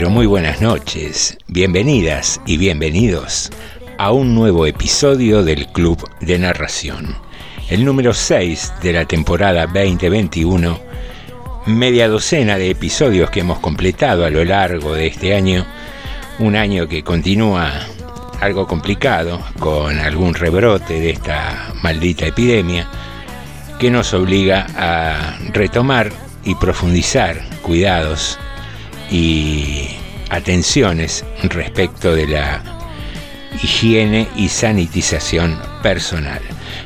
Pero muy buenas noches. Bienvenidas y bienvenidos a un nuevo episodio del Club de Narración. El número 6 de la temporada 2021. Media docena de episodios que hemos completado a lo largo de este año. Un año que continúa algo complicado, con algún rebrote de esta maldita epidemia, que nos obliga a retomar y profundizar cuidados y atenciones respecto de la higiene y sanitización personal.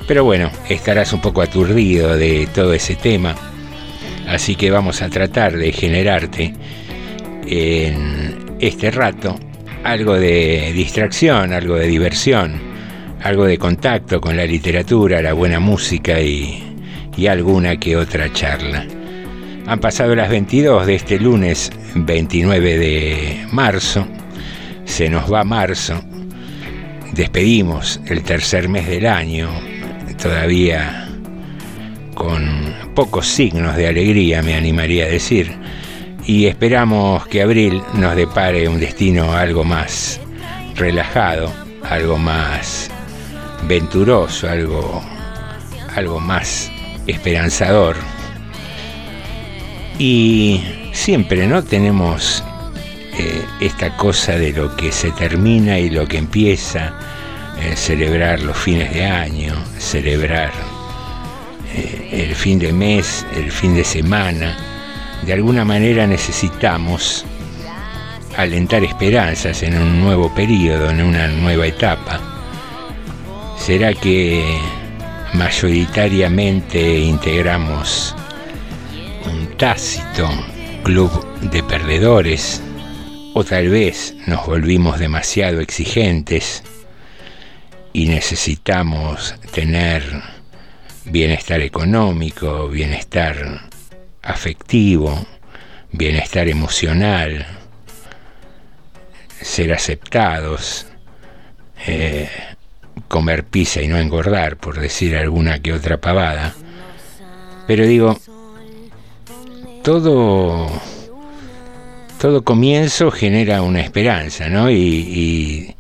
Pero bueno, estarás un poco aturdido de todo ese tema, así que vamos a tratar de generarte en este rato algo de distracción, algo de diversión, algo de contacto con la literatura, la buena música y, y alguna que otra charla. Han pasado las 22 de este lunes 29 de marzo. Se nos va marzo. Despedimos el tercer mes del año. Todavía con pocos signos de alegría, me animaría a decir. Y esperamos que abril nos depare un destino algo más relajado, algo más venturoso, algo, algo más esperanzador. Y siempre, ¿no? Tenemos eh, esta cosa de lo que se termina y lo que empieza, eh, celebrar los fines de año, celebrar eh, el fin de mes, el fin de semana. De alguna manera necesitamos alentar esperanzas en un nuevo periodo, en una nueva etapa. ¿Será que mayoritariamente integramos tácito club de perdedores o tal vez nos volvimos demasiado exigentes y necesitamos tener bienestar económico, bienestar afectivo, bienestar emocional, ser aceptados, eh, comer pizza y no engordar, por decir alguna que otra pavada. Pero digo, todo, todo comienzo genera una esperanza, ¿no? Y,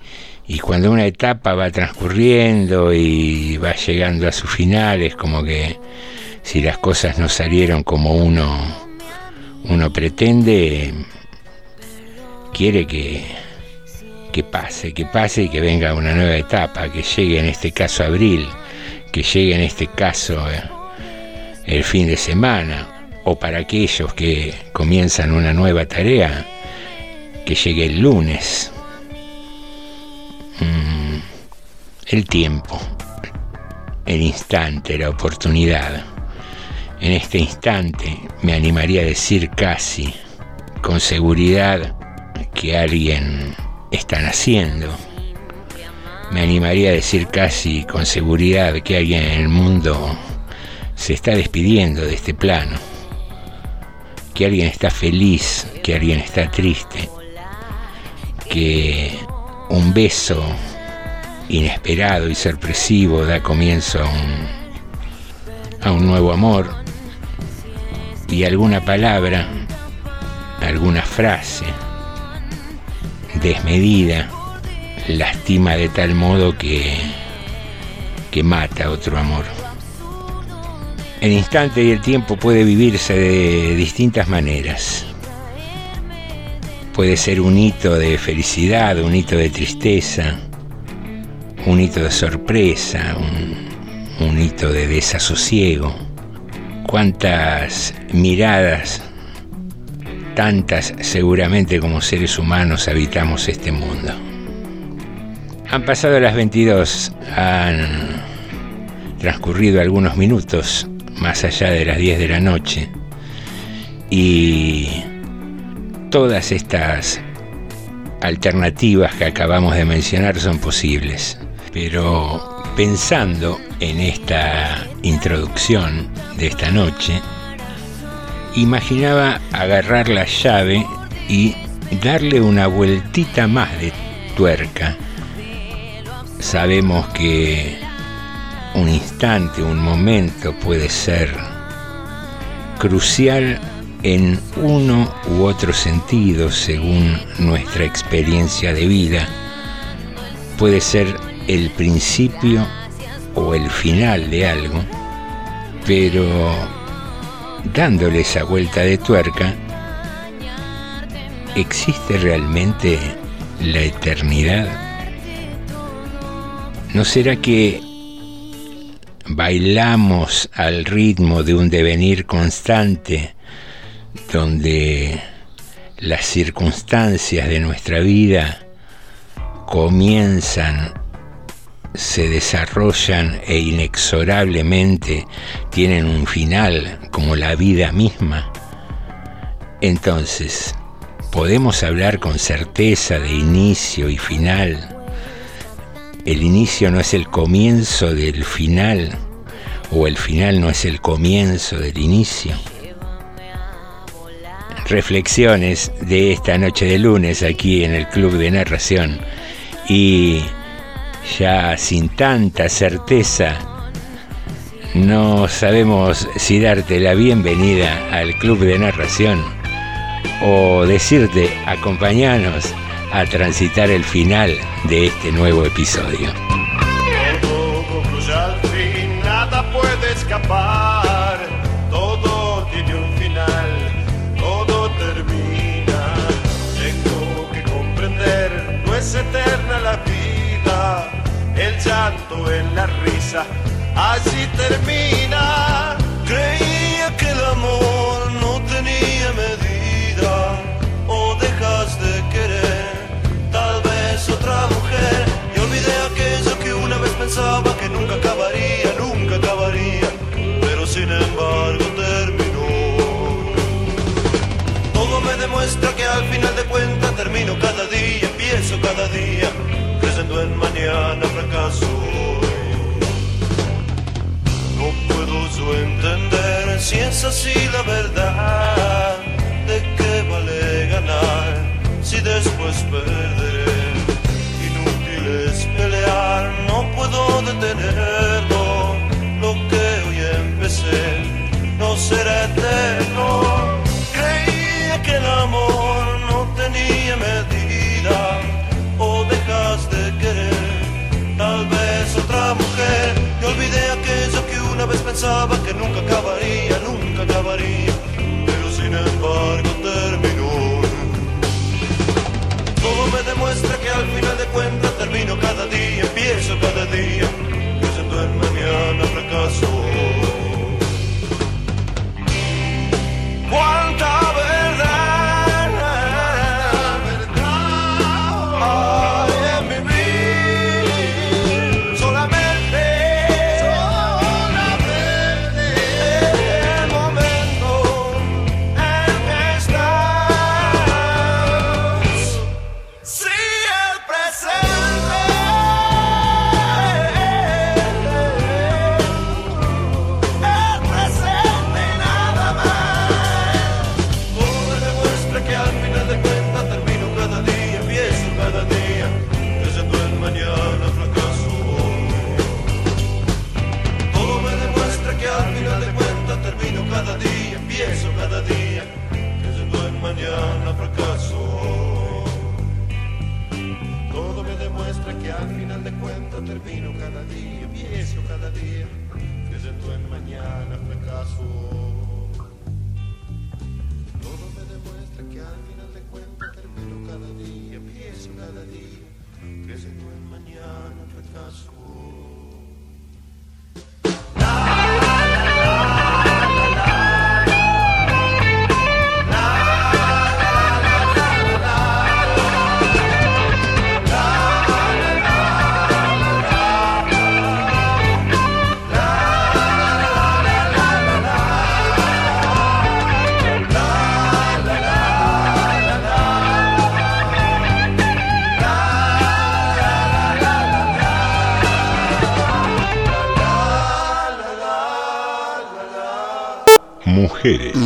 cuando una etapa va transcurriendo y va llegando a su final, es como que si las cosas no salieron como uno, uno pretende, quiere que, que pase, que pase y que venga una nueva etapa, que llegue en este caso abril, que llegue en este caso eh, el fin de semana, o para aquellos que comienzan una nueva tarea, que llegue el lunes. Mm, el tiempo, el instante, la oportunidad. En este instante me animaría a decir casi, con seguridad, que alguien está naciendo. Me animaría a decir casi con seguridad que alguien en el mundo se está despidiendo de este plano que alguien está feliz, que alguien está triste, que un beso inesperado y sorpresivo da comienzo a un, nuevo amor y alguna palabra, alguna frase desmedida lastima de tal modo que, que mata otro amor. El instante y el tiempo puede vivirse de distintas maneras. Puede ser un hito de felicidad, un hito de tristeza, un hito de sorpresa, un, hito de desasosiego. Cuántas miradas, tantas seguramente como seres humanos habitamos este mundo. Han pasado las 22, han transcurrido algunos minutos más allá de las 10 de la noche y todas estas alternativas que acabamos de mencionar son posibles. Pero pensando en esta introducción de esta noche, imaginaba agarrar la llave y darle una vueltita más de tuerca. Sabemos que un instante, un momento puede ser crucial en uno u otro sentido según nuestra experiencia de vida. Puede ser el principio o el final de algo, pero dándole esa vuelta de tuerca, ¿existe realmente la eternidad? ¿No será que bailamos al ritmo de un devenir constante donde las circunstancias de nuestra vida comienzan se desarrollan e inexorablemente tienen un final como la vida misma, entonces podemos hablar con certeza de inicio y final. El inicio no es el comienzo del final o el final no es el comienzo del inicio. Reflexiones de esta noche de lunes aquí en el Club de Narración y ya sin tanta certeza, no sabemos si darte la bienvenida al club de narración o decirte acompañanos a transitar el final de este nuevo episodio. Todo al fin, nada puede escapar, todo tiene un final, todo termina. Tengo que comprender, no es eterna la vida el llanto en la risa, así termina. Termino cada día, empiezo cada día creyendo en mañana fracaso. No puedo yo entender si es así la verdad. ¿De qué vale ganar si después perderé? Una vez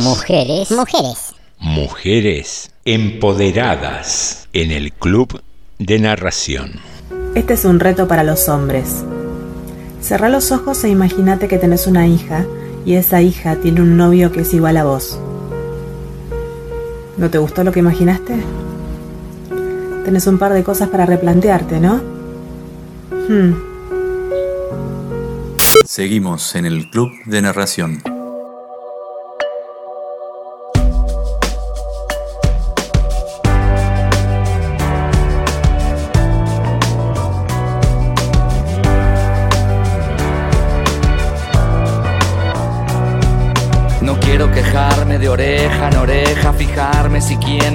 Mujeres. Mujeres. Mujeres. Empoderadas en el club de narración. Este es un reto para los hombres. Cerrá los ojos e imagínate que tenés una hija y esa hija tiene un novio que es igual a vos. ¿No te gustó lo que imaginaste? Tenés un par de cosas para replantearte, ¿no? Hmm. Seguimos en el club de narración.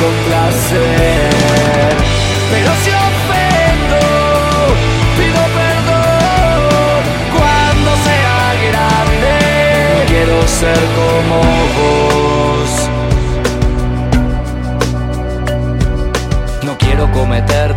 complacer. Pero si ofendo, pido perdón cuando sea grande. Quiero ser como vos. No quiero cometer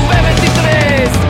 tuve 23. Y aunque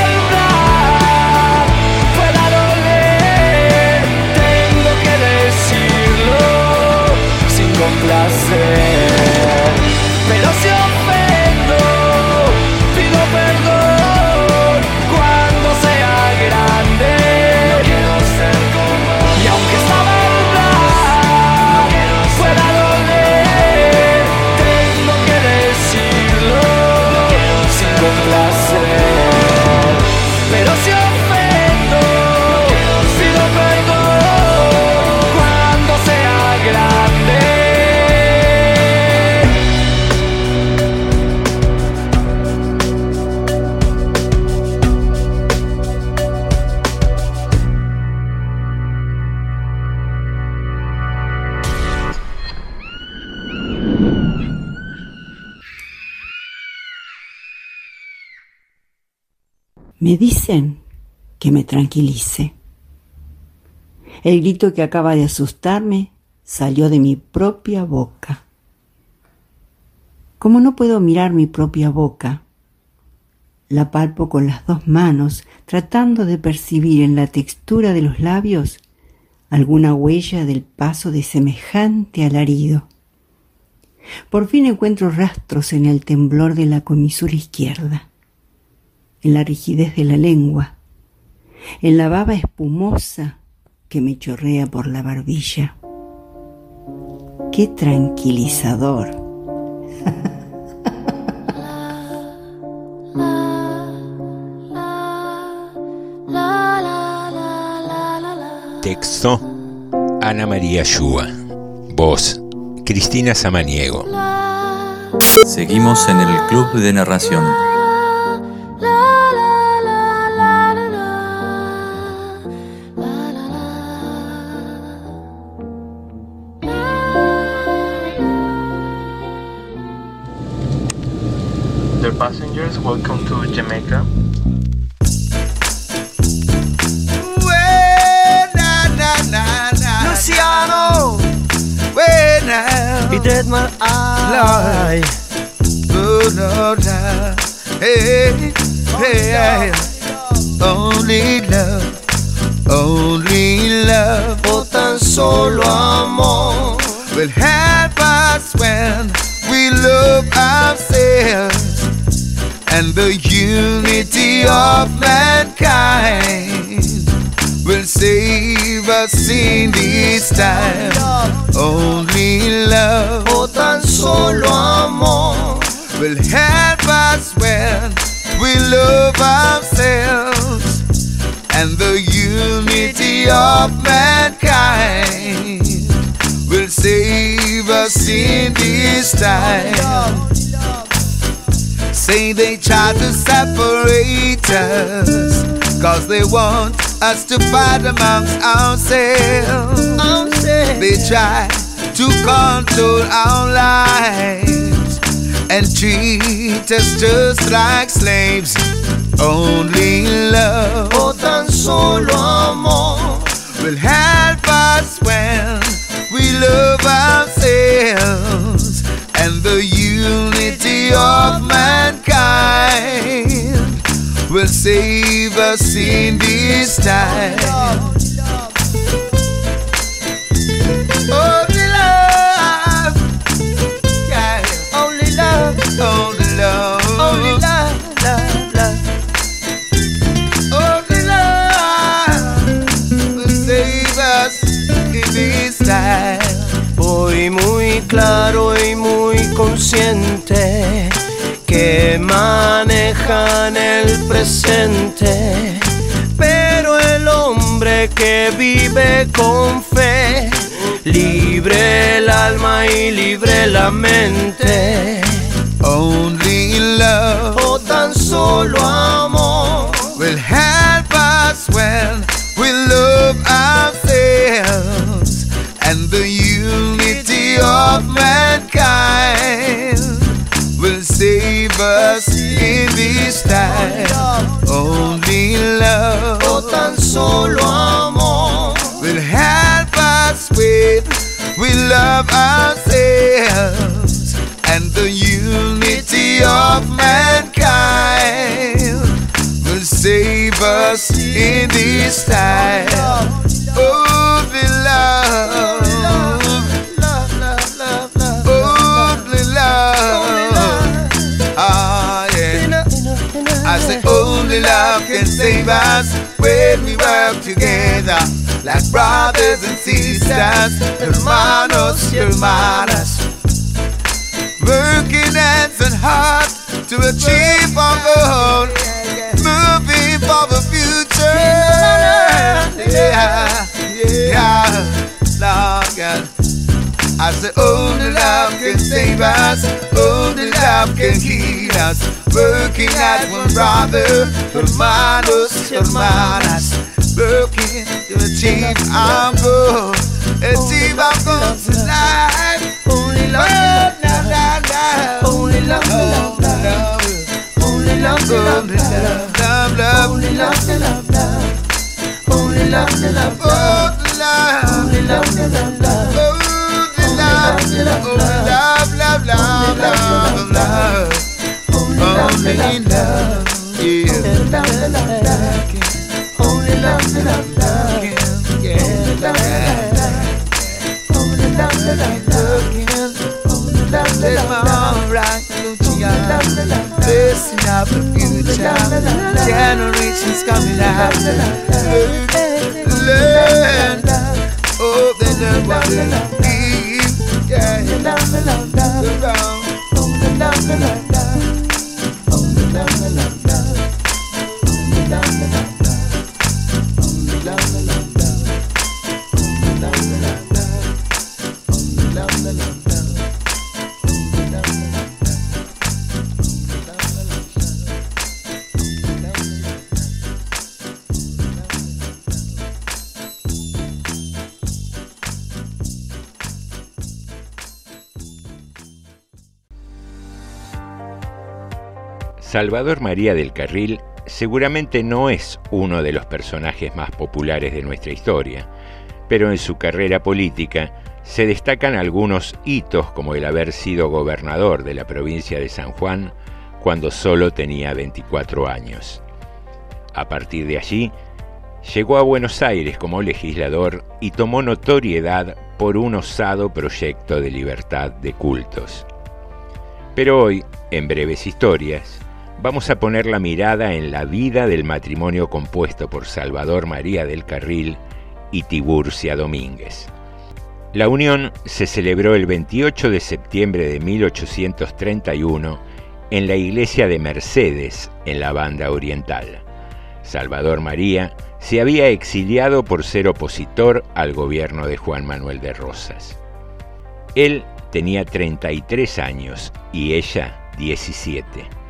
sin complacer. Pero si ofendo, pido perdón Me dicen que me tranquilice. El grito que acaba de asustarme salió de mi propia boca. Como no puedo mirar mi propia boca, la palpo con las dos manos, tratando de percibir en la textura de los labios alguna huella del paso de semejante alarido. Por fin encuentro rastros en el temblor de la comisura izquierda, en la rigidez de la lengua, en la baba espumosa que me chorrea por la barbilla. ¡Qué tranquilizador! Texto Ana María Shua. Voz Cristina Samaniego. Seguimos en el Club de Narración. Welcome to Jamaica. Luciano, when I did my eye. Oh, no, no. Hey, hey, only love, only love. O tan solo amor will help us when we love ourselves and the unity of mankind will save us in this time. Only love, o tan solo amor, will help us when we love ourselves and the unity of mankind will save us in this time. Say they try to separate us Cause they want us to fight amongst ourselves. They try to control our lives And treat us just like slaves. Only love O tan solo amor Will help us when we love ourselves. And the unity of mankind will save us in this time. Only love, yeah. only love, only love, only love, love, love. Only love will save us in this time. Claro y muy consciente que manejan el presente, pero el hombre que vive con fe, libre el alma y libre la mente. Only love, o tan solo amor, will help us when we love ourselves. And the us in this time. Only love, o tan solo amor, will help us with we love ourselves and the unity of mankind will save us in this time. Oh, the love, love, love, love, love. oh, the love. Ah, yeah. I say only love can save us when we work together like brothers and sisters, hermanos y hermanas. Working hands and heart to achieve our goal, moving for the future. Yeah, yeah, God. I said, oh, only love can save us, oh, only love can heal us. Working at one brother, hermanos, hermanas. Working to achieve our goal, achieve our goals tonight. Only love, love, love, love. Only love, love, love. Only love, love, love, oh, love. Only love, love, love. Only love, love, love. Only love, love, love love, love, love, love, love, love. Only love, yeah. Only love, only love, love, love. love, only love, love, love. Only love, love, love. Lucia, love, love, the love, love. coming love, love, love, love, love yeah. Love, love, love, love. Love, love, love, love. Salvador María del Carril seguramente no es uno de los personajes más populares de nuestra historia, pero en su carrera política se destacan algunos hitos como el haber sido gobernador de la provincia de San Juan cuando solo tenía 24 años. A partir de allí, llegó a Buenos Aires como legislador y tomó notoriedad por un osado proyecto de libertad de cultos. Pero hoy, en breves historias, vamos a poner la mirada en la vida del matrimonio compuesto por Salvador María del Carril y Tiburcia Domínguez. La unión se celebró el 28 de septiembre de 1831 en la iglesia de Mercedes, en la Banda Oriental. Salvador María se había exiliado por ser opositor al gobierno de Juan Manuel de Rosas. Él tenía 33 años y ella 17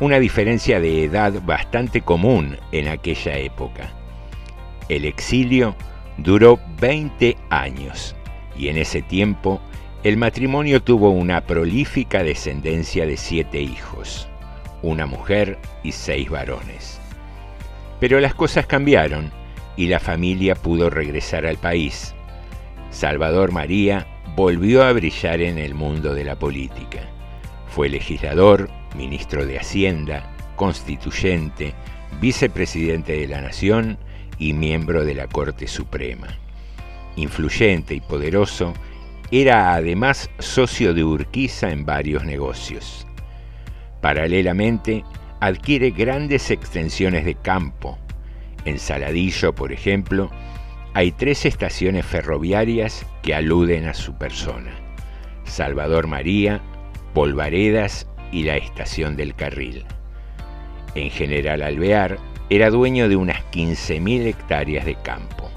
una diferencia de edad bastante común en aquella época. El exilio duró 20 años y en ese tiempo el matrimonio tuvo una prolífica descendencia de siete hijos, una mujer y seis varones. Pero las cosas cambiaron y la familia pudo regresar al país. Salvador María volvió a brillar en el mundo de la política. Fue legislador, ministro de Hacienda, constituyente, vicepresidente de la Nación y miembro de la Corte Suprema. Influyente y poderoso, era además socio de Urquiza en varios negocios. Paralelamente, adquiere grandes extensiones de campo. En Saladillo, por ejemplo, hay tres estaciones ferroviarias que aluden a su persona. Salvador María, Polvaredas y la estación del carril. En General Alvear era dueño de unas 15.000 hectáreas de campo.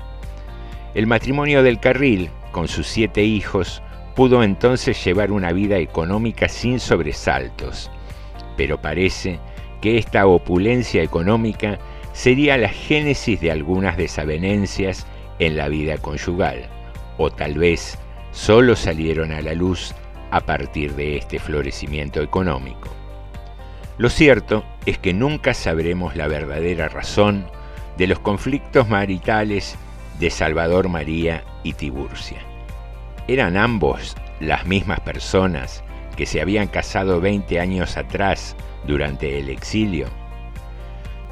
El matrimonio del carril, con sus siete hijos, pudo entonces llevar una vida económica sin sobresaltos, pero parece que esta opulencia económica sería la génesis de algunas desavenencias en la vida conyugal, o tal vez solo salieron a la luz a partir de este florecimiento económico. Lo cierto es que nunca sabremos la verdadera razón de los conflictos maritales de Salvador María y Tiburcia. ¿Eran ambos las mismas personas que se habían casado 20 años atrás durante el exilio?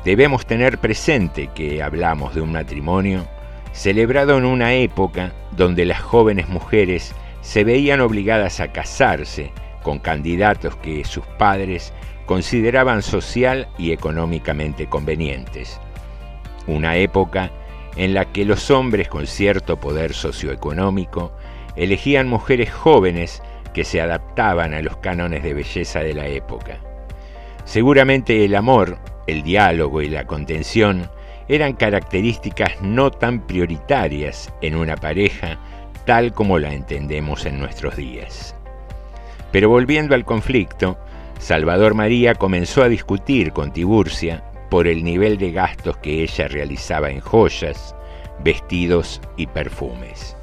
Debemos tener presente que hablamos de un matrimonio celebrado en una época donde las jóvenes mujeres se veían obligadas a casarse con candidatos que sus padres consideraban social y económicamente convenientes. Una época en la que los hombres con cierto poder socioeconómico elegían mujeres jóvenes que se adaptaban a los cánones de belleza de la época. Seguramente el amor, el diálogo y la contención eran características no tan prioritarias en una pareja tal como la entendemos en nuestros días. Pero volviendo al conflicto, Salvador María comenzó a discutir con Tiburcia por el nivel de gastos que ella realizaba en joyas, vestidos y perfumes.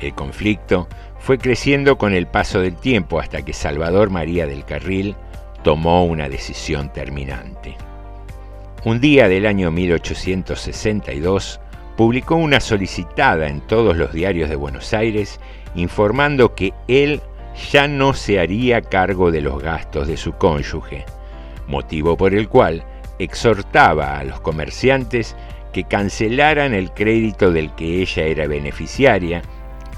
El conflicto fue creciendo con el paso del tiempo hasta que Salvador María del Carril tomó una decisión terminante. un día del año 1862, publicó una solicitada en todos los diarios de Buenos Aires informando que él ya no se haría cargo de los gastos de su cónyuge, motivo por el cual exhortaba a los comerciantes que cancelaran el crédito del que ella era beneficiaria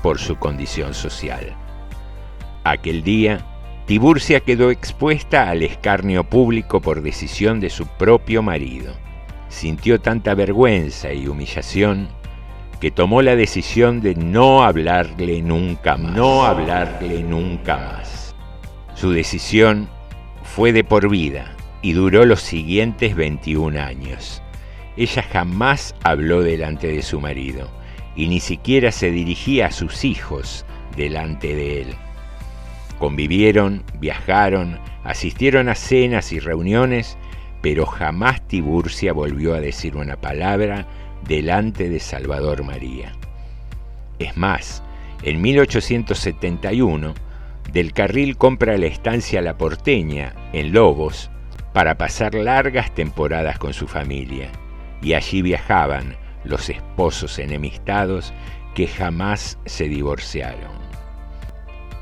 por su condición social. Aquel día, Tiburcia quedó expuesta al escarnio público por decisión de su propio marido. Sintió tanta vergüenza y humillación que tomó la decisión de no hablarle nunca más. No hablarle nunca más. Su decisión fue de por vida y duró los siguientes 21 años. Ella jamás habló delante de su marido y ni siquiera se dirigía a sus hijos delante de él. Convivieron, viajaron, asistieron a cenas y reuniones, pero jamás Tiburcia volvió a decir una palabra delante de Salvador María. Es más, en 1871, Del Carril compra la estancia La Porteña, en Lobos, para pasar largas temporadas con su familia, y allí viajaban los esposos enemistados que jamás se divorciaron.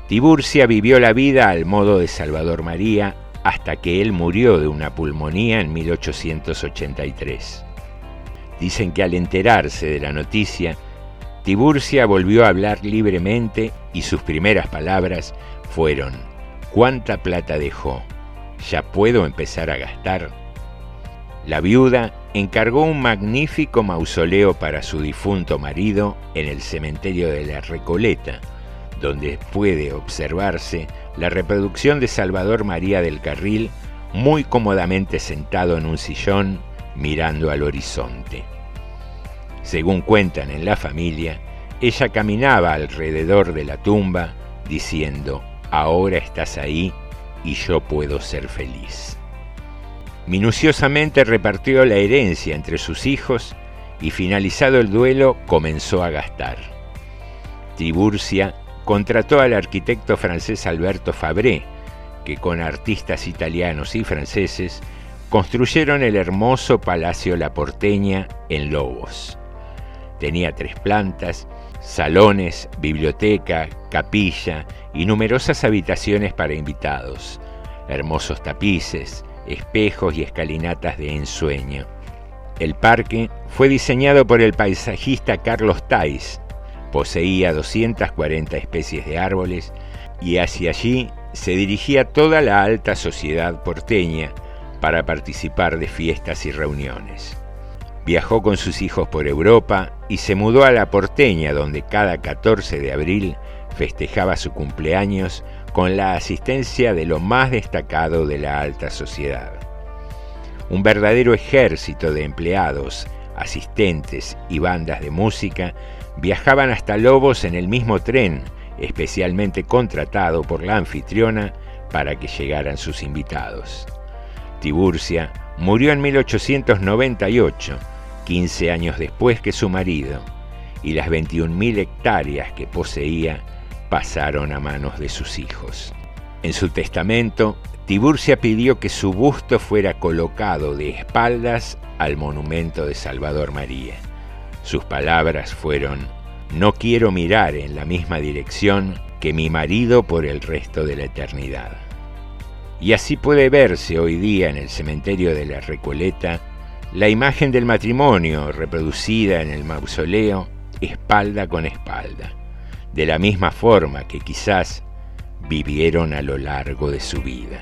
Tiburcia vivió la vida al modo de Salvador María hasta que él murió de una pulmonía en 1883. Dicen que al enterarse de la noticia, Tiburcia volvió a hablar libremente y sus primeras palabras fueron, ¿cuánta plata dejó? ¿Ya puedo empezar a gastar? La viuda encargó un magnífico mausoleo para su difunto marido en el cementerio de la Recoleta, donde puede observarse la reproducción de Salvador María del Carril muy cómodamente sentado en un sillón mirando al horizonte. Según cuentan en la familia, ella caminaba alrededor de la tumba diciendo, ahora estás ahí y yo puedo ser feliz. Minuciosamente repartió la herencia entre sus hijos y finalizado el duelo comenzó a gastar. Tiburcia contrató al arquitecto francés Alberto Fabré, que con artistas italianos y franceses construyeron el hermoso Palacio La Porteña en Lobos. Tenía tres plantas, salones, biblioteca, capilla y numerosas habitaciones para invitados, hermosos tapices, espejos y escalinatas de ensueño. El parque fue diseñado por el paisajista Carlos Tais, poseía 240 especies de árboles y hacia allí se dirigía toda la alta sociedad porteña para participar de fiestas y reuniones. Viajó con sus hijos por Europa y se mudó a la porteña donde cada 14 de abril festejaba su cumpleaños con la asistencia de lo más destacado de la alta sociedad. Un verdadero ejército de empleados, asistentes y bandas de música viajaban hasta Lobos en el mismo tren, especialmente contratado por la anfitriona para que llegaran sus invitados. Tiburcia murió en 1898, 15 años después que su marido, y las 21.000 hectáreas que poseía pasaron a manos de sus hijos. En su testamento, Tiburcia pidió que su busto fuera colocado de espaldas al monumento de Salvador María. Sus palabras fueron, no quiero mirar en la misma dirección que mi marido por el resto de la eternidad. Y así puede verse hoy día en el cementerio de la Recoleta la imagen del matrimonio reproducida en el mausoleo espalda con espalda, de la misma forma que quizás vivieron a lo largo de su vida.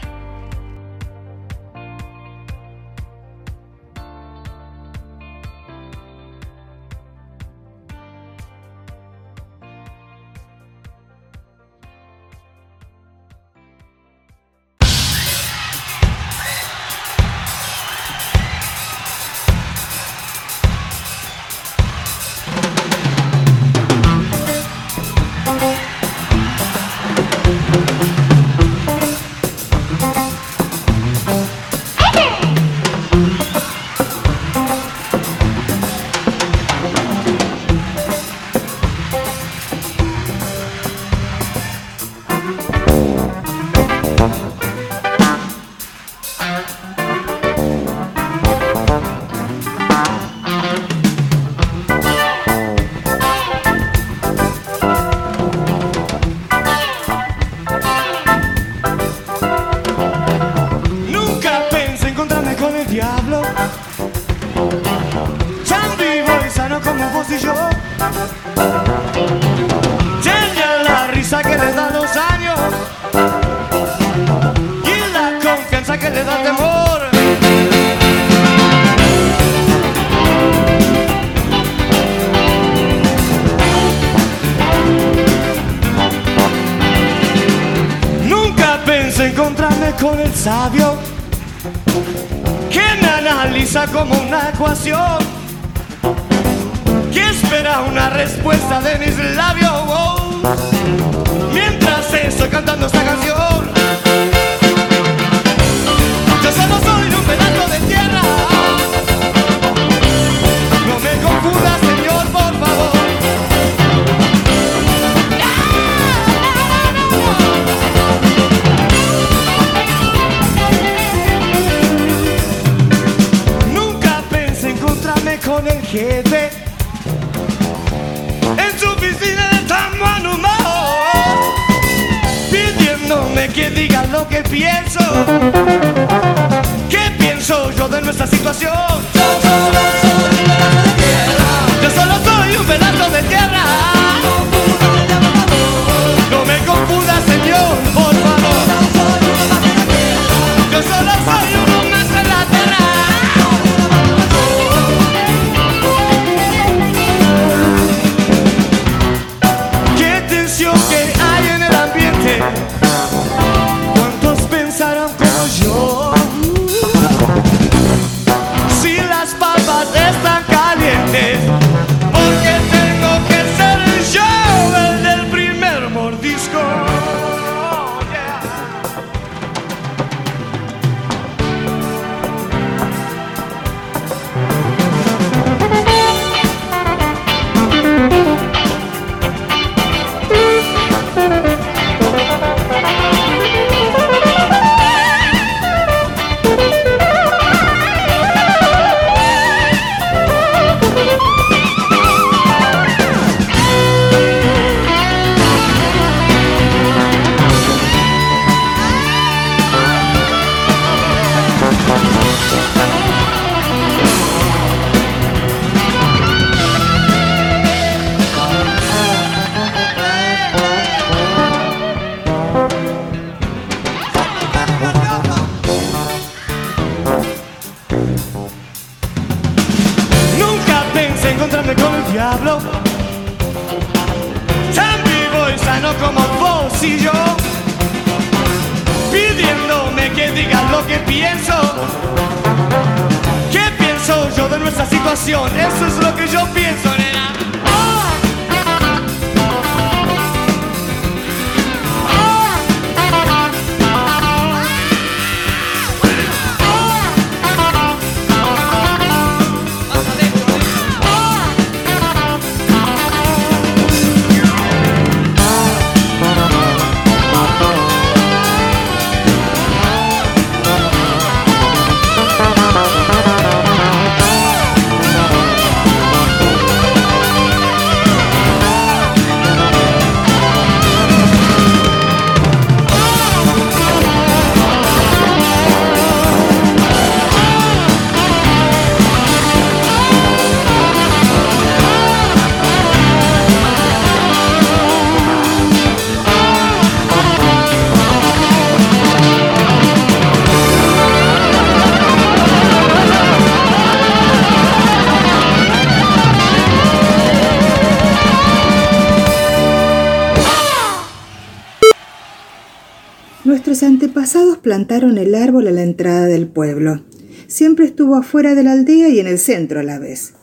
Antepasados plantaron el árbol a la entrada del pueblo. Siempre estuvo afuera de la aldea y en el centro a la vez.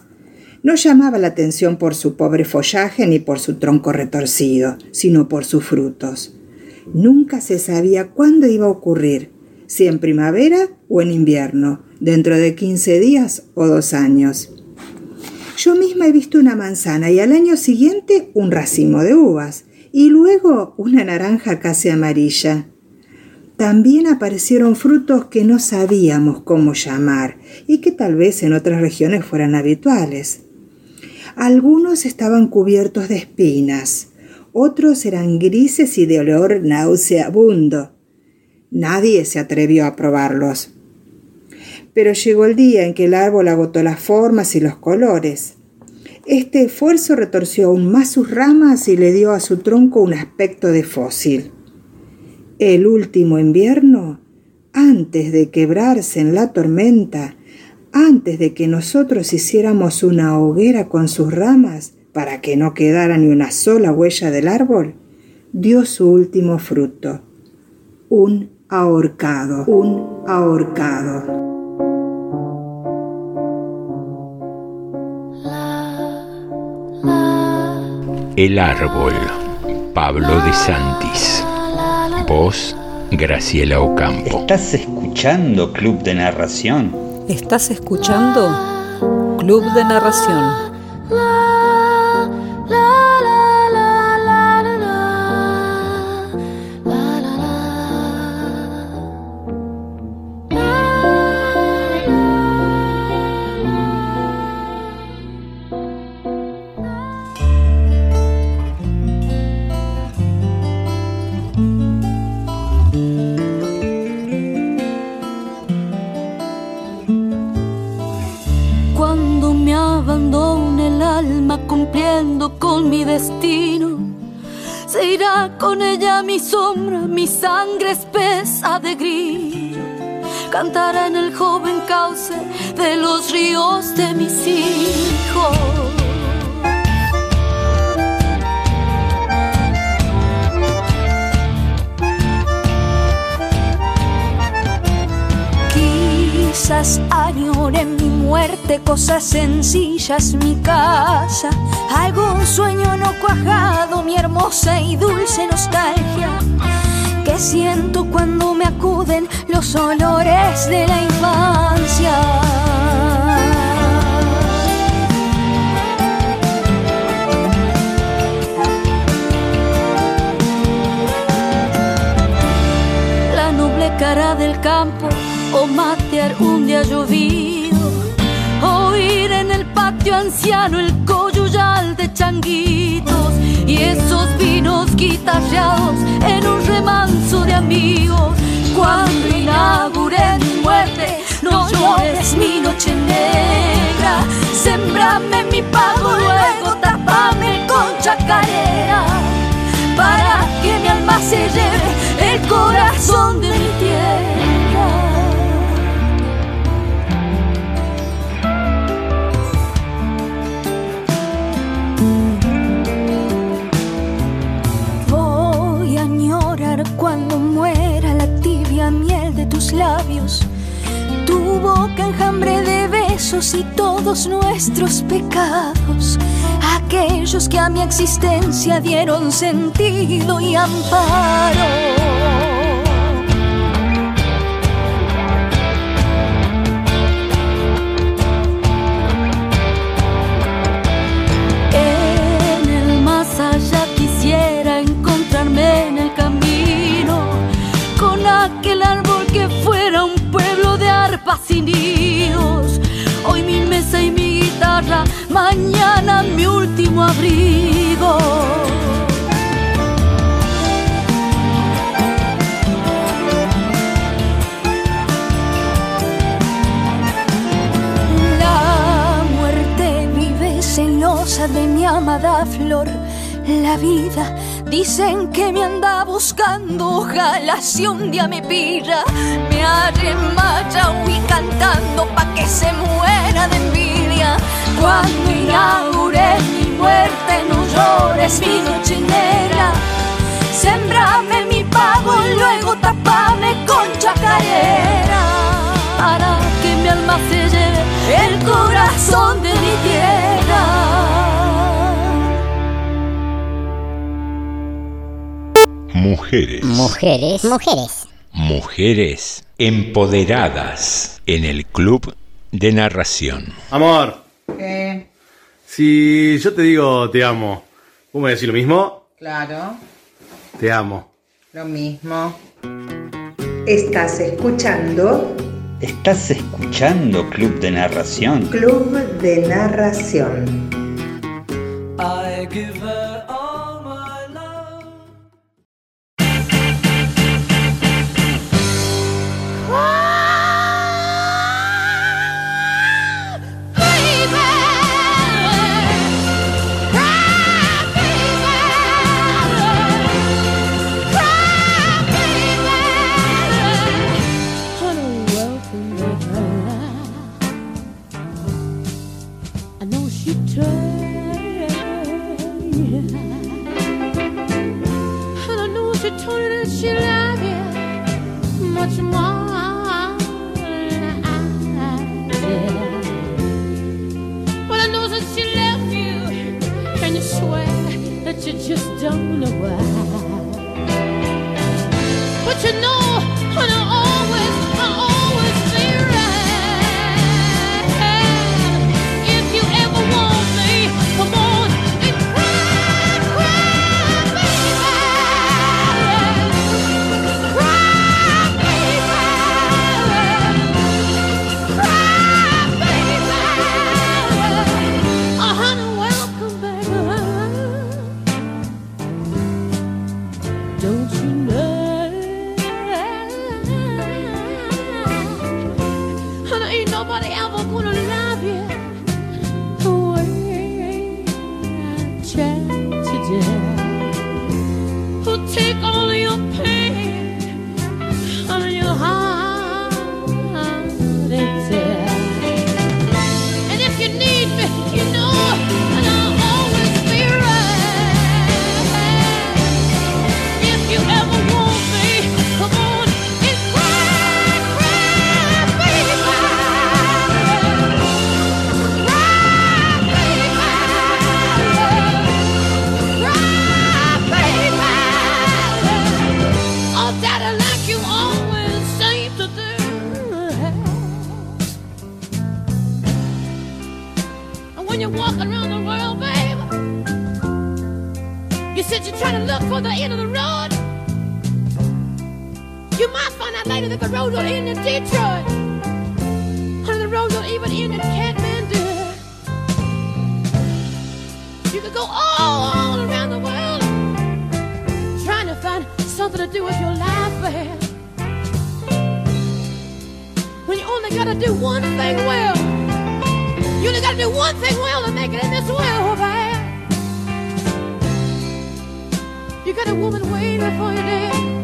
No llamaba la atención por su pobre follaje ni por su tronco retorcido, sino por sus frutos. Nunca se sabía cuándo iba a ocurrir, si en primavera o en invierno, dentro de 15 días o dos años. Yo misma he visto una manzana y al año siguiente un racimo de uvas y luego una naranja casi amarilla. También aparecieron frutos que no sabíamos cómo llamar y que tal vez en otras regiones fueran habituales. Algunos estaban cubiertos de espinas, otros eran grises y de olor nauseabundo. Nadie se atrevió a probarlos. Pero llegó el día en que el árbol agotó las formas y los colores. Este esfuerzo retorció aún más sus ramas y le dio a su tronco un aspecto de fósil. El último invierno, antes de quebrarse en la tormenta, antes de que nosotros hiciéramos una hoguera con sus ramas para que no quedara ni una sola huella del árbol, dio su último fruto, un ahorcado, un ahorcado. El árbol, Pablo de Santis. Voz, Graciela Ocampo. ¿Estás escuchando Club de Narración? ¿Estás escuchando Club de Narración? Ríos de mis hijos. Quizás añore mi muerte, cosas sencillas, mi casa, algún sueño no cuajado, mi hermosa y dulce nostalgia, que siento cuando me acuden los olores de la infancia. Cara del campo o matear un día llovido, oír en el patio anciano el coyuyal de changuitos y esos vinos guitarreados en un remanso de amigos. Cuando inauguré mi muerte, no llores mi noche negra, sembrame mi pago, luego tapame con chacarera para que mi alma se lleve el corazón de mi tierra. Labios, tu boca enjambre de besos y todos nuestros pecados, aquellos que a mi existencia dieron sentido y amparo. Mañana mi último abrigo. La muerte vive celosa de mi amada flor. La vida dicen que me anda buscando. Ojalá si un día me pilla, me arremaya y cantando pa' que se muera de envidia. Cuando inaugure mi muerte, no llores mi noche negra. Sembrame mi pago, luego tapame con chacarera. Para que mi alma se lleve el corazón de mi tierra. Mujeres. Mujeres. Mujeres. Mujeres empoderadas en el club de narración. Amor, ¿Qué? si yo te digo te amo, ¿vos me decís lo mismo? Claro, Te amo. lo mismo. Estás escuchando ¿Estás escuchando Club de Narración? Club de Narración. I give her Don't you know? Out the road don't end in Detroit. Or the road don't even end in Kathmandu. You could go all, all around the world trying to find something to do with your life, babe. When you only gotta do one thing well. You only gotta do one thing well to make it in this world, babe. You got a woman waiting for you there.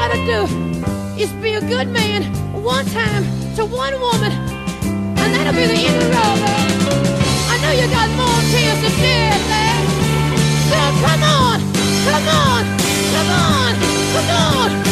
All gotta do is be a good man one time to one woman, and that'll be the end of road, babe. I know you got more tears to shed, babe. So come on, come on, come on, come on,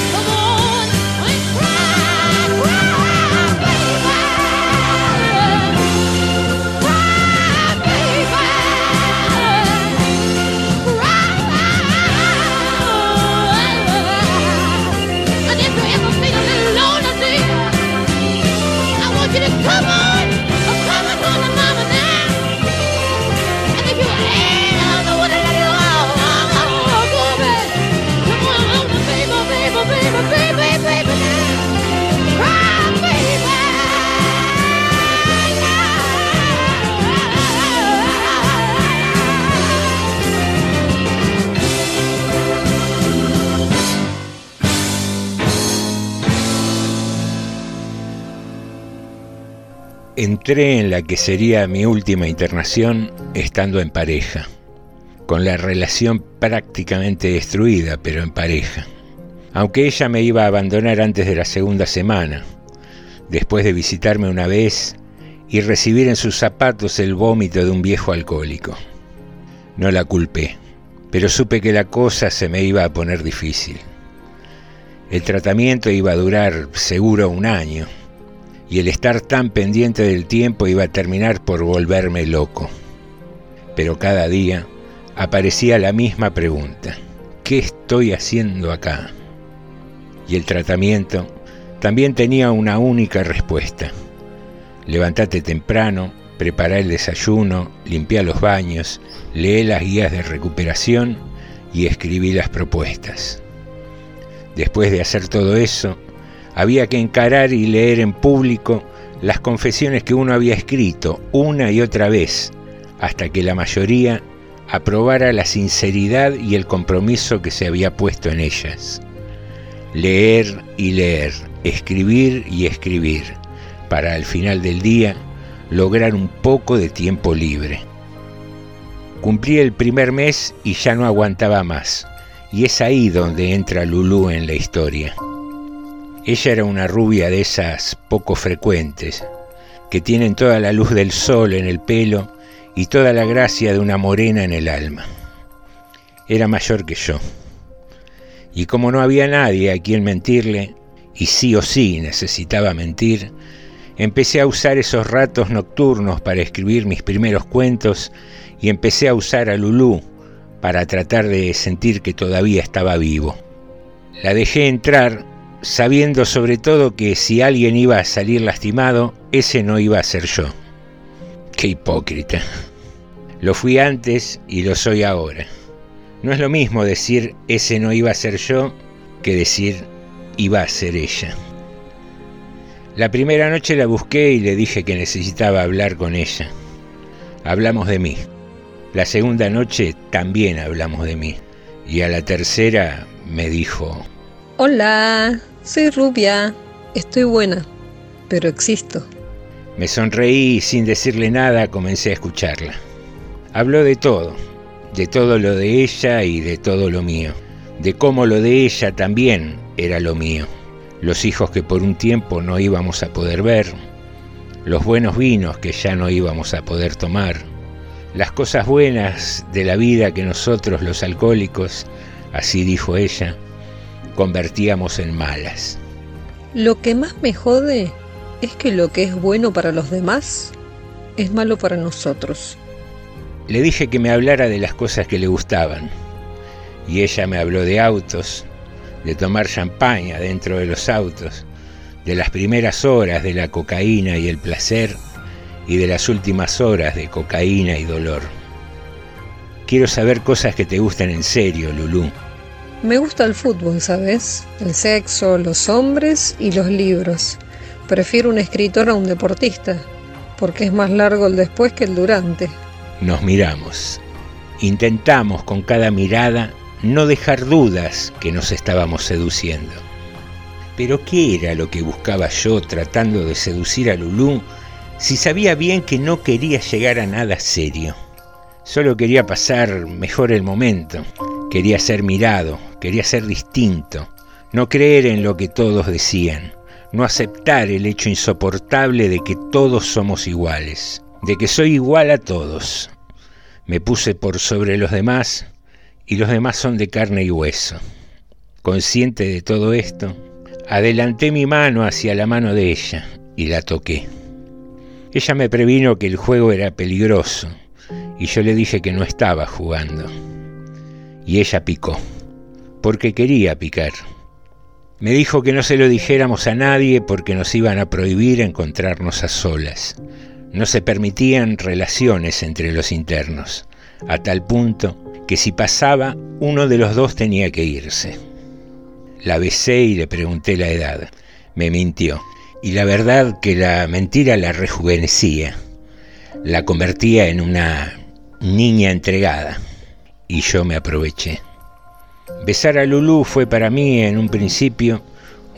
Entré en la que sería mi última internación estando en pareja, con la relación prácticamente destruida, pero en pareja. Aunque ella me iba a abandonar antes de la segunda semana, después de visitarme una vez y recibir en sus zapatos el vómito de un viejo alcohólico. No la culpé, pero supe que la cosa se me iba a poner difícil. El tratamiento iba a durar seguro un año y el estar tan pendiente del tiempo iba a terminar por volverme loco. Pero cada día aparecía la misma pregunta. ¿Qué estoy haciendo acá? Y el tratamiento también tenía una única respuesta. Levantate temprano, prepara el desayuno, limpia los baños, lee las guías de recuperación y escribí las propuestas. Después de hacer todo eso, había que encarar y leer en público las confesiones que uno había escrito una y otra vez, hasta que la mayoría aprobara la sinceridad y el compromiso que se había puesto en ellas. Leer y leer, escribir y escribir, para al final del día lograr un poco de tiempo libre. Cumplí el primer mes y ya no aguantaba más, y es ahí donde entra Lulú en la historia. Ella era una rubia de esas poco frecuentes, que tienen toda la luz del sol en el pelo y toda la gracia de una morena en el alma. Era mayor que yo, Y como no había nadie a quien mentirle, y sí o sí necesitaba mentir, empecé a usar esos ratos nocturnos para escribir mis primeros cuentos y empecé a usar a Lulú para tratar de sentir que todavía estaba vivo. La dejé entrar sabiendo sobre todo que si alguien iba a salir lastimado, ese no iba a ser yo. Qué hipócrita. Lo fui antes y lo soy ahora. No es lo mismo decir ese no iba a ser yo que decir iba a ser ella. La primera noche la busqué y le dije que necesitaba hablar con ella. Hablamos de mí. La segunda noche también hablamos de mí. Y a la tercera me dijo, Hola, soy rubia. Estoy buena, pero existo. Me sonreí y sin decirle nada comencé a escucharla. Habló de todo, de todo lo de ella y de todo lo mío, de cómo lo de ella también era lo mío, los hijos que por un tiempo no íbamos a poder ver, los buenos vinos que ya no íbamos a poder tomar, las cosas buenas de la vida que nosotros los alcohólicos, así dijo ella, convertíamos en malas. Lo que más me jode es que lo que es bueno para los demás es malo para nosotros. Le dije que me hablara de las cosas que le gustaban, y ella me habló de autos, de tomar champaña dentro de los autos, de las primeras horas de la cocaína y el placer, y de las últimas horas de cocaína y dolor. Quiero saber cosas que te gustan en serio, Lulú. Me gusta el fútbol, ¿sabes? El sexo, los hombres y los libros. Prefiero un escritor a un deportista, porque es más largo el después que el durante. Nos miramos. Intentamos con cada mirada no dejar dudas que nos estábamos seduciendo. Pero ¿qué era lo que buscaba yo tratando de seducir a Lulú si sabía bien que no quería llegar a nada serio? Solo quería pasar mejor el momento, quería ser mirado, quería ser distinto, no creer en lo que todos decían, no aceptar el hecho insoportable de que todos somos iguales, de que soy igual a todos. Me puse por sobre los demás y los demás son de carne y hueso. Consciente de todo esto, adelanté mi mano hacia la mano de ella y la toqué. Ella me previno que el juego era peligroso y yo le dije que no estaba jugando. Y ella picó, porque quería picar. Me dijo que no se lo dijéramos a nadie porque nos iban a prohibir encontrarnos a solas. No se permitían relaciones entre los internos, a tal punto que si pasaba, uno de los dos tenía que irse. La besé y le pregunté la edad. Me mintió. Y la verdad que la mentira la rejuvenecía, la convertía en una niña entregada. Y yo me aproveché. Besar a Lulú fue para mí en un principio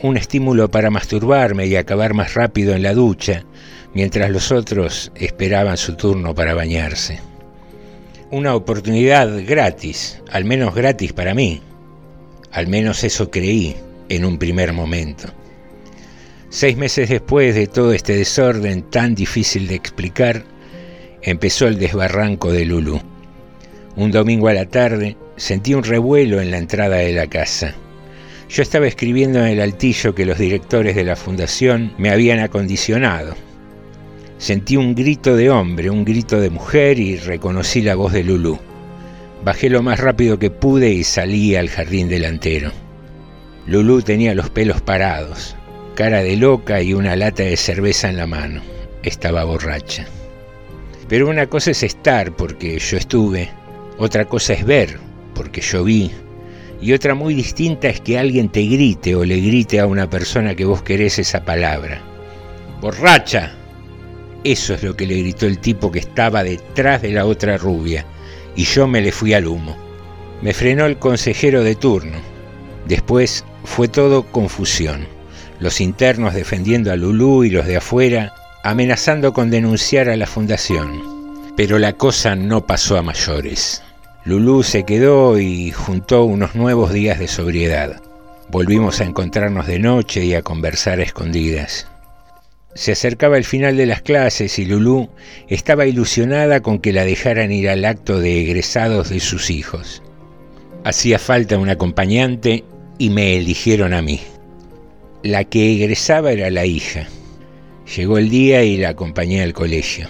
un estímulo para masturbarme y acabar más rápido en la ducha, mientras los otros esperaban su turno para bañarse. Una oportunidad gratis, al menos gratis para mí. Al menos eso creí en un primer momento. Seis meses después de todo este desorden tan difícil de explicar, empezó el desbarranco de Lulu. Un domingo a la tarde sentí un revuelo en la entrada de la casa. Yo estaba escribiendo en el altillo que los directores de la fundación me habían acondicionado. Sentí un grito de hombre, un grito de mujer y reconocí la voz de Lulú. Bajé lo más rápido que pude y salí al jardín delantero. Lulú tenía los pelos parados, cara de loca y una lata de cerveza en la mano. Estaba borracha. Pero una cosa es estar porque yo estuve, otra cosa es ver porque yo vi, y otra muy distinta es que alguien te grite o le grite a una persona que vos querés esa palabra. ¡Borracha! Eso es lo que le gritó el tipo que estaba detrás de la otra rubia, y yo me le fui al humo. Me frenó el consejero de turno. Después fue todo confusión. Los internos defendiendo a Lulú y los de afuera amenazando con denunciar a la fundación. Pero la cosa no pasó a mayores. Lulú se quedó y juntó unos nuevos días de sobriedad. Volvimos a encontrarnos de noche y a conversar a escondidas. Se acercaba el final de las clases y Lulú estaba ilusionada con que la dejaran ir al acto de egresados de sus hijos. Hacía falta un acompañante y me eligieron a mí. La que egresaba era la hija. Llegó el día y la acompañé al colegio.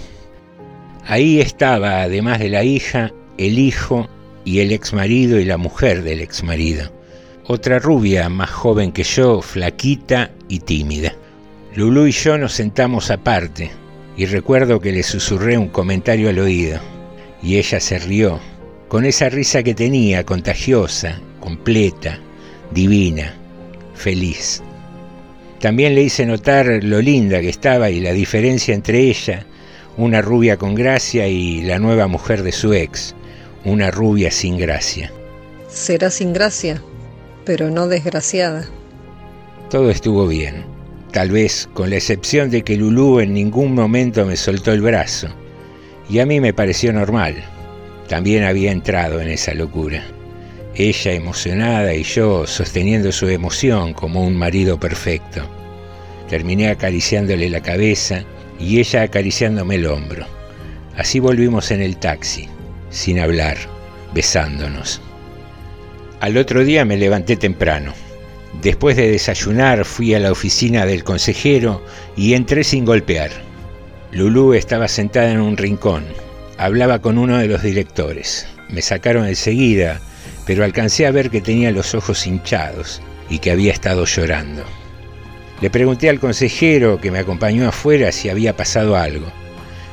Ahí estaba, además de la hija, el hijo y el exmarido y la mujer del exmarido. Otra rubia más joven que yo, flaquita y tímida. Lulú y yo nos sentamos aparte y recuerdo que le susurré un comentario al oído y ella se rió, con esa risa que tenía, contagiosa, completa, divina, feliz. También le hice notar lo linda que estaba y la diferencia entre ella, una rubia con gracia, y la nueva mujer de su ex, una rubia sin gracia. Será sin gracia, pero no desgraciada. Todo estuvo bien, tal vez con la excepción de que Lulú en ningún momento me soltó el brazo, y a mí me pareció normal. También había entrado en esa locura. Ella emocionada y yo sosteniendo su emoción como un marido perfecto. Terminé acariciándole la cabeza y ella acariciándome el hombro. Así volvimos en el taxi, sin hablar, besándonos. Al otro día me levanté temprano. Después de desayunar fui a la oficina del consejero y entré sin golpear. Lulú estaba sentada en un rincón. Hablaba con uno de los directores. Me sacaron enseguida, pero alcancé a ver que tenía los ojos hinchados y que había estado llorando. Le pregunté al consejero que me acompañó afuera si había pasado algo.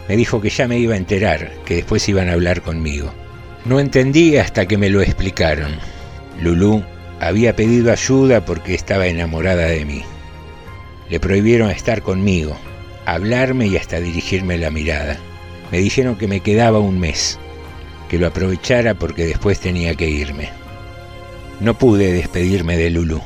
Me dijo que ya me iba a enterar, que después iban a hablar conmigo. No entendí hasta que me lo explicaron. Lulú había pedido ayuda porque estaba enamorada de mí. Le prohibieron estar conmigo, hablarme y hasta dirigirme la mirada. Me dijeron que me quedaba un mes, que lo aprovechara porque después tenía que irme. No pude despedirme de Lulú.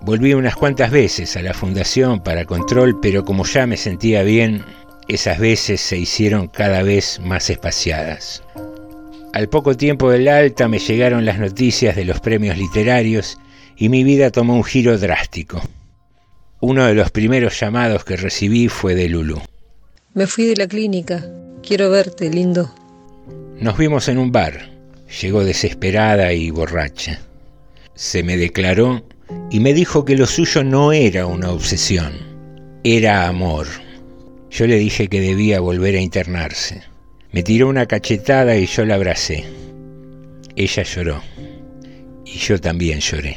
Volví unas cuantas veces a la fundación para control, pero como ya me sentía bien, esas veces se hicieron cada vez más espaciadas. Al poco tiempo del alta me llegaron las noticias de los premios literarios y mi vida tomó un giro drástico. Uno de los primeros llamados que recibí fue de Lulu. Me fui de la clínica. Quiero verte, lindo. Nos vimos en un bar. Llegó desesperada y borracha. Se me declaró y me dijo que lo suyo no era una obsesión, era amor. Yo le dije que debía volver a internarse. Me tiró una cachetada y yo la abracé. Ella lloró. Y yo también lloré.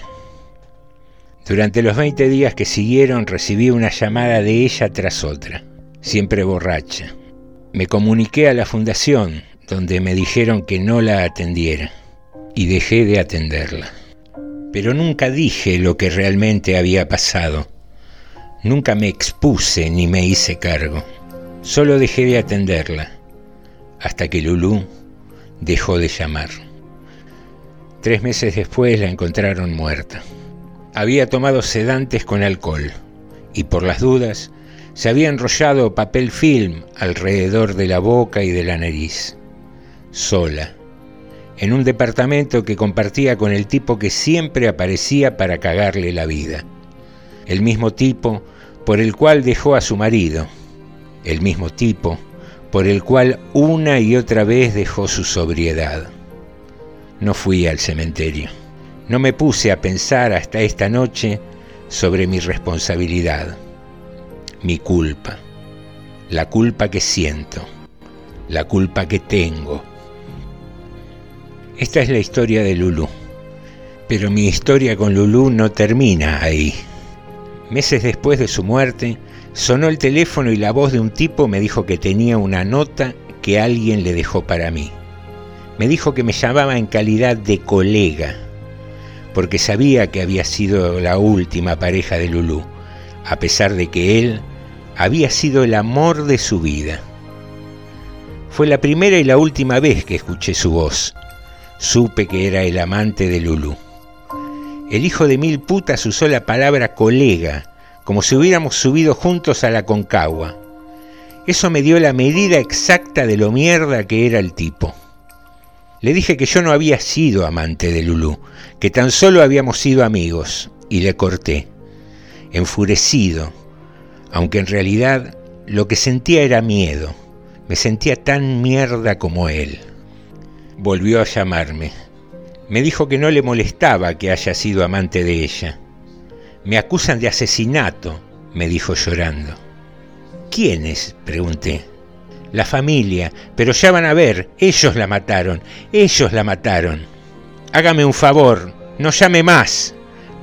Durante los 20 días que siguieron recibí una llamada de ella tras otra, siempre borracha. Me comuniqué a la fundación, donde me dijeron que no la atendiera, y dejé de atenderla. Pero nunca dije lo que realmente había pasado. Nunca me expuse ni me hice cargo. Solo dejé de atenderla hasta que Lulú dejó de llamar. Tres meses después la encontraron muerta. Había tomado sedantes con alcohol y por las dudas se había enrollado papel film alrededor de la boca y de la nariz. Sola, en un departamento que compartía con el tipo que siempre aparecía para cagarle la vida. El mismo tipo por el cual dejó a su marido. El mismo tipo por el cual una y otra vez dejó su sobriedad. No fui al cementerio. No me puse a pensar hasta esta noche sobre mi responsabilidad, mi culpa, la culpa que siento, la culpa que tengo. Esta es la historia de Lulú, pero mi historia con Lulú no termina ahí. Meses después de su muerte, Sonó el teléfono y la voz de un tipo me dijo que tenía una nota que alguien le dejó para mí. Me dijo que me llamaba en calidad de colega, porque sabía que había sido la última pareja de Lulú, a pesar de que él había sido el amor de su vida. Fue la primera y la última vez que escuché su voz. Supe que era el amante de Lulú. El hijo de mil putas usó la palabra colega como si hubiéramos subido juntos a la concagua. Eso me dio la medida exacta de lo mierda que era el tipo. Le dije que yo no había sido amante de Lulú, que tan solo habíamos sido amigos, y le corté, enfurecido, aunque en realidad lo que sentía era miedo. Me sentía tan mierda como él. Volvió a llamarme. Me dijo que no le molestaba que haya sido amante de ella. Me acusan de asesinato, me dijo llorando. ¿Quiénes? pregunté. La familia, pero ya van a ver, ellos la mataron, ellos la mataron. Hágame un favor, no llame más.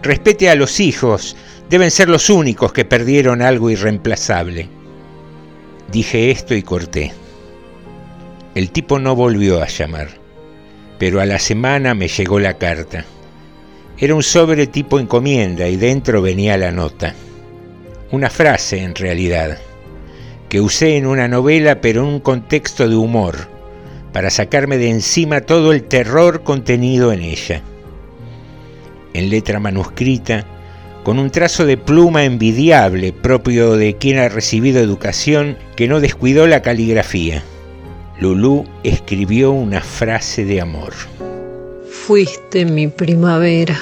Respete a los hijos, deben ser los únicos que perdieron algo irreemplazable. Dije esto y corté. El tipo no volvió a llamar, pero a la semana me llegó la carta. Era un sobre tipo encomienda y dentro venía la nota. Una frase en realidad, que usé en una novela pero en un contexto de humor, para sacarme de encima todo el terror contenido en ella. En letra manuscrita, con un trazo de pluma envidiable propio de quien ha recibido educación que no descuidó la caligrafía. Lulú escribió una frase de amor. Fuiste mi primavera.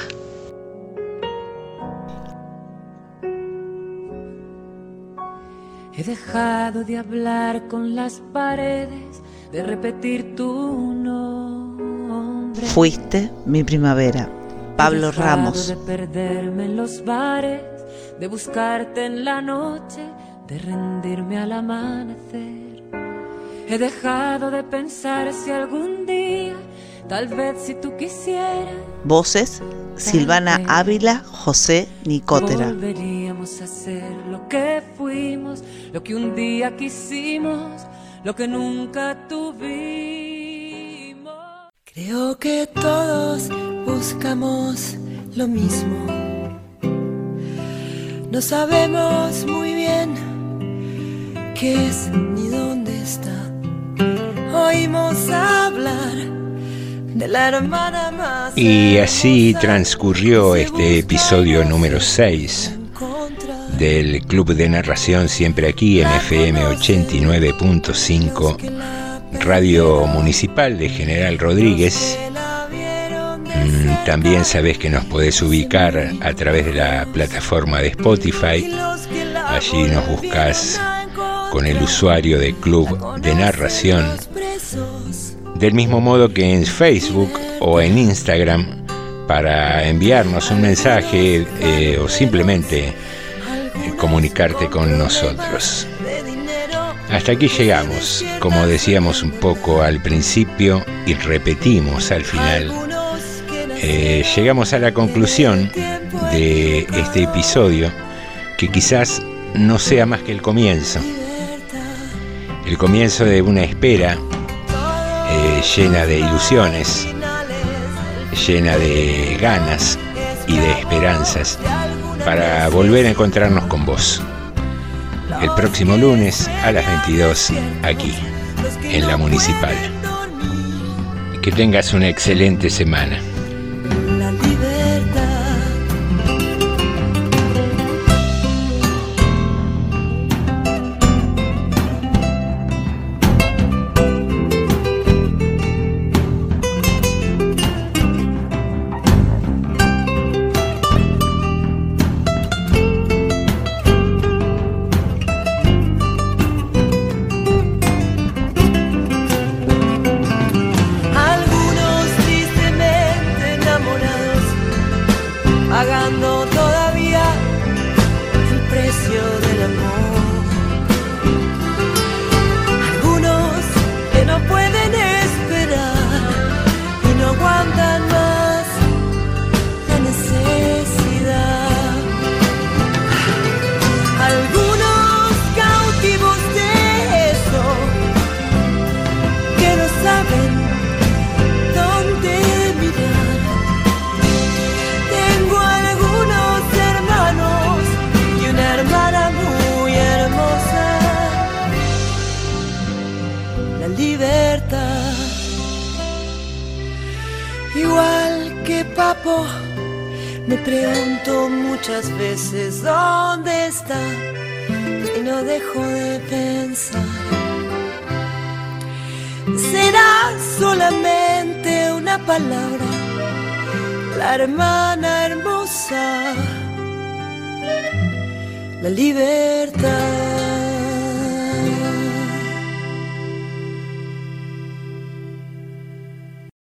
He dejado de hablar con las paredes, de repetir tu nombre. Fuiste mi primavera. Pablo Ramos. De perderme en los bares, de buscarte en la noche, de rendirme al amanecer. He dejado de pensar si algún día, tal vez si tú quisieras, Voces, Silvana Ávila, José Nicotera. volveríamos a ser lo que fuimos, lo que un día quisimos, lo que nunca tuvimos. Creo que todos buscamos lo mismo. No sabemos muy bien qué es ni dónde está. Oímos hablar de la hermana más. Y así transcurrió este episodio número 6 del Club de Narración, siempre aquí en FM 89.5, Radio Municipal de General Rodríguez. Mm, También sabes que nos podés ubicar a través de la plataforma de Spotify. Allí nos buscas con el usuario de Club de Narración. Del mismo modo que en Facebook o en Instagram para enviarnos un mensaje eh, o simplemente eh, comunicarte con nosotros. Hasta aquí llegamos, como decíamos un poco al principio y repetimos al final. Eh, llegamos a la conclusión de este episodio que quizás no sea más que el comienzo. El comienzo de una espera eh, llena de ilusiones, llena de ganas y de esperanzas para volver a encontrarnos con vos. El próximo lunes a las 22 aquí, en la municipal. Que tengas una excelente semana.